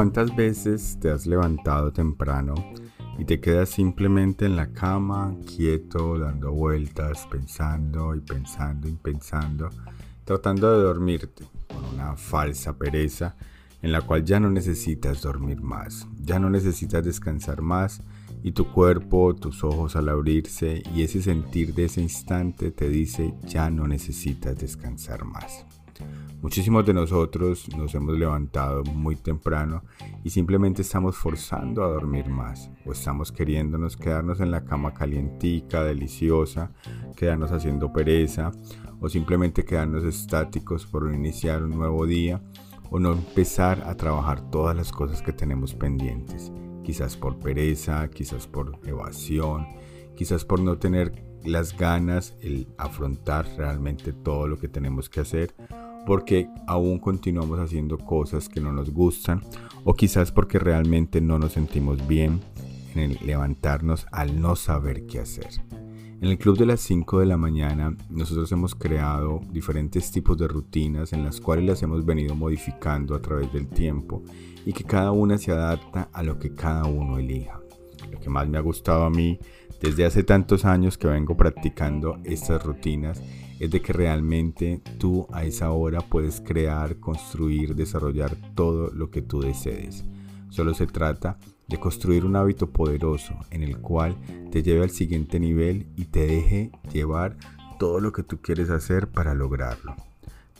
¿Cuántas veces te has levantado temprano y te quedas simplemente en la cama, quieto, dando vueltas, pensando y pensando y pensando, tratando de dormirte con una falsa pereza en la cual ya no necesitas dormir más, ya no necesitas descansar más y tu cuerpo, tus ojos al abrirse y ese sentir de ese instante te dice ya no necesitas descansar más. Muchísimos de nosotros nos hemos levantado muy temprano y simplemente estamos forzando a dormir más o estamos queriéndonos quedarnos en la cama calientica, deliciosa, quedarnos haciendo pereza o simplemente quedarnos estáticos por iniciar un nuevo día o no empezar a trabajar todas las cosas que tenemos pendientes, quizás por pereza, quizás por evasión, quizás por no tener las ganas, el afrontar realmente todo lo que tenemos que hacer porque aún continuamos haciendo cosas que no nos gustan o quizás porque realmente no nos sentimos bien en el levantarnos al no saber qué hacer. En el club de las 5 de la mañana nosotros hemos creado diferentes tipos de rutinas en las cuales las hemos venido modificando a través del tiempo y que cada una se adapta a lo que cada uno elija. Lo que más me ha gustado a mí desde hace tantos años que vengo practicando estas rutinas es de que realmente tú a esa hora puedes crear, construir, desarrollar todo lo que tú desees. Solo se trata de construir un hábito poderoso en el cual te lleve al siguiente nivel y te deje llevar todo lo que tú quieres hacer para lograrlo.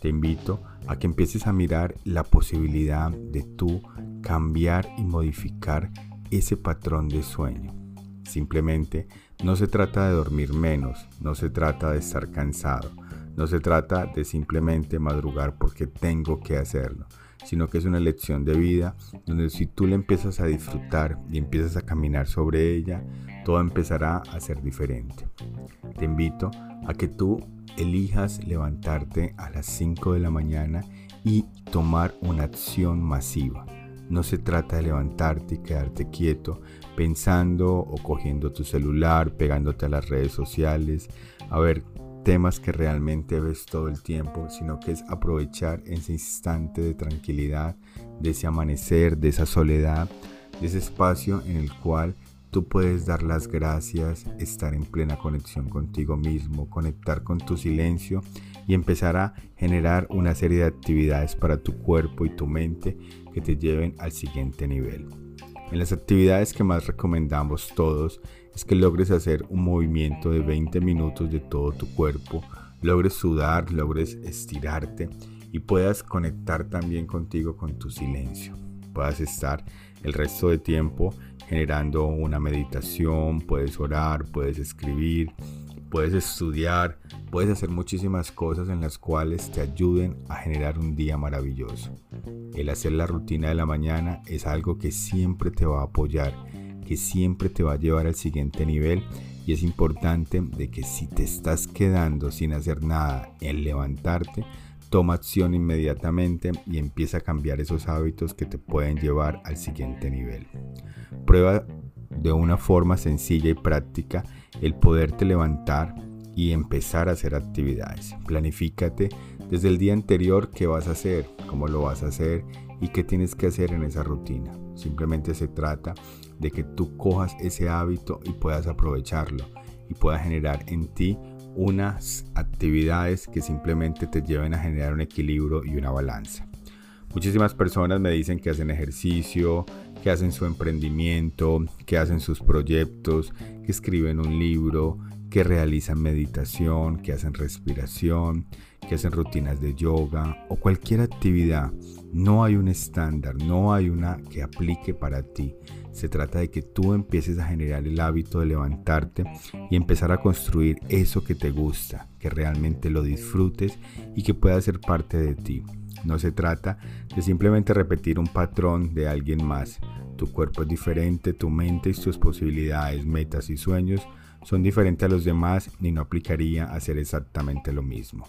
Te invito a que empieces a mirar la posibilidad de tú cambiar y modificar ese patrón de sueño. Simplemente no se trata de dormir menos, no se trata de estar cansado, no se trata de simplemente madrugar porque tengo que hacerlo, sino que es una lección de vida donde si tú le empiezas a disfrutar y empiezas a caminar sobre ella, todo empezará a ser diferente. Te invito a que tú elijas levantarte a las 5 de la mañana y tomar una acción masiva. No se trata de levantarte y quedarte quieto pensando o cogiendo tu celular, pegándote a las redes sociales, a ver temas que realmente ves todo el tiempo, sino que es aprovechar ese instante de tranquilidad, de ese amanecer, de esa soledad, de ese espacio en el cual tú puedes dar las gracias, estar en plena conexión contigo mismo, conectar con tu silencio y empezar a generar una serie de actividades para tu cuerpo y tu mente que te lleven al siguiente nivel. En las actividades que más recomendamos todos es que logres hacer un movimiento de 20 minutos de todo tu cuerpo, logres sudar, logres estirarte y puedas conectar también contigo con tu silencio. Puedas estar el resto de tiempo generando una meditación, puedes orar, puedes escribir, puedes estudiar, puedes hacer muchísimas cosas en las cuales te ayuden a generar un día maravilloso. El hacer la rutina de la mañana es algo que siempre te va a apoyar, que siempre te va a llevar al siguiente nivel y es importante de que si te estás quedando sin hacer nada en levantarte, toma acción inmediatamente y empieza a cambiar esos hábitos que te pueden llevar al siguiente nivel. Prueba de una forma sencilla y práctica el poderte levantar y empezar a hacer actividades. Planifícate desde el día anterior qué vas a hacer, cómo lo vas a hacer y qué tienes que hacer en esa rutina. Simplemente se trata de que tú cojas ese hábito y puedas aprovecharlo y puedas generar en ti unas actividades que simplemente te lleven a generar un equilibrio y una balanza. Muchísimas personas me dicen que hacen ejercicio, que hacen su emprendimiento, que hacen sus proyectos, que escriben un libro, que realizan meditación, que hacen respiración, que hacen rutinas de yoga o cualquier actividad. No hay un estándar, no hay una que aplique para ti. Se trata de que tú empieces a generar el hábito de levantarte y empezar a construir eso que te gusta, que realmente lo disfrutes y que pueda ser parte de ti. No se trata de simplemente repetir un patrón de alguien más. Tu cuerpo es diferente, tu mente y tus posibilidades, metas y sueños son diferentes a los demás y no aplicaría hacer exactamente lo mismo.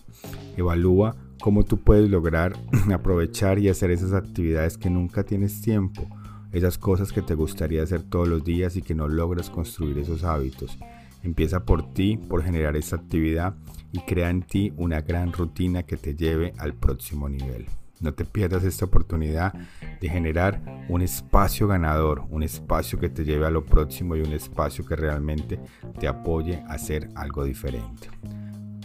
Evalúa cómo tú puedes lograr aprovechar y hacer esas actividades que nunca tienes tiempo, esas cosas que te gustaría hacer todos los días y que no logras construir esos hábitos. Empieza por ti, por generar esa actividad y crea en ti una gran rutina que te lleve al próximo nivel. No te pierdas esta oportunidad de generar un espacio ganador, un espacio que te lleve a lo próximo y un espacio que realmente te apoye a hacer algo diferente.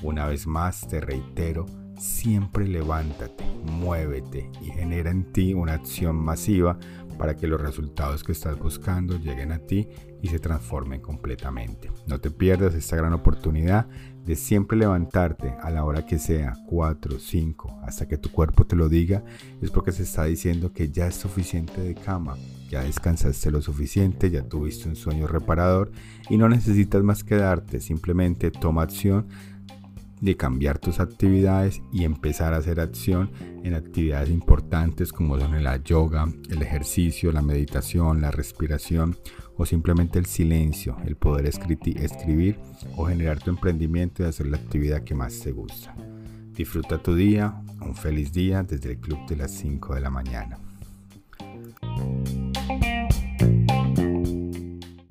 Una vez más te reitero, siempre levántate, muévete y genera en ti una acción masiva para que los resultados que estás buscando lleguen a ti y se transformen completamente. No te pierdas esta gran oportunidad de siempre levantarte a la hora que sea, 4, 5, hasta que tu cuerpo te lo diga, es porque se está diciendo que ya es suficiente de cama, ya descansaste lo suficiente, ya tuviste un sueño reparador y no necesitas más quedarte, simplemente toma acción de cambiar tus actividades y empezar a hacer acción en actividades importantes como son la yoga, el ejercicio, la meditación, la respiración o simplemente el silencio, el poder escribir o generar tu emprendimiento y hacer la actividad que más te gusta. Disfruta tu día, un feliz día desde el club de las 5 de la mañana.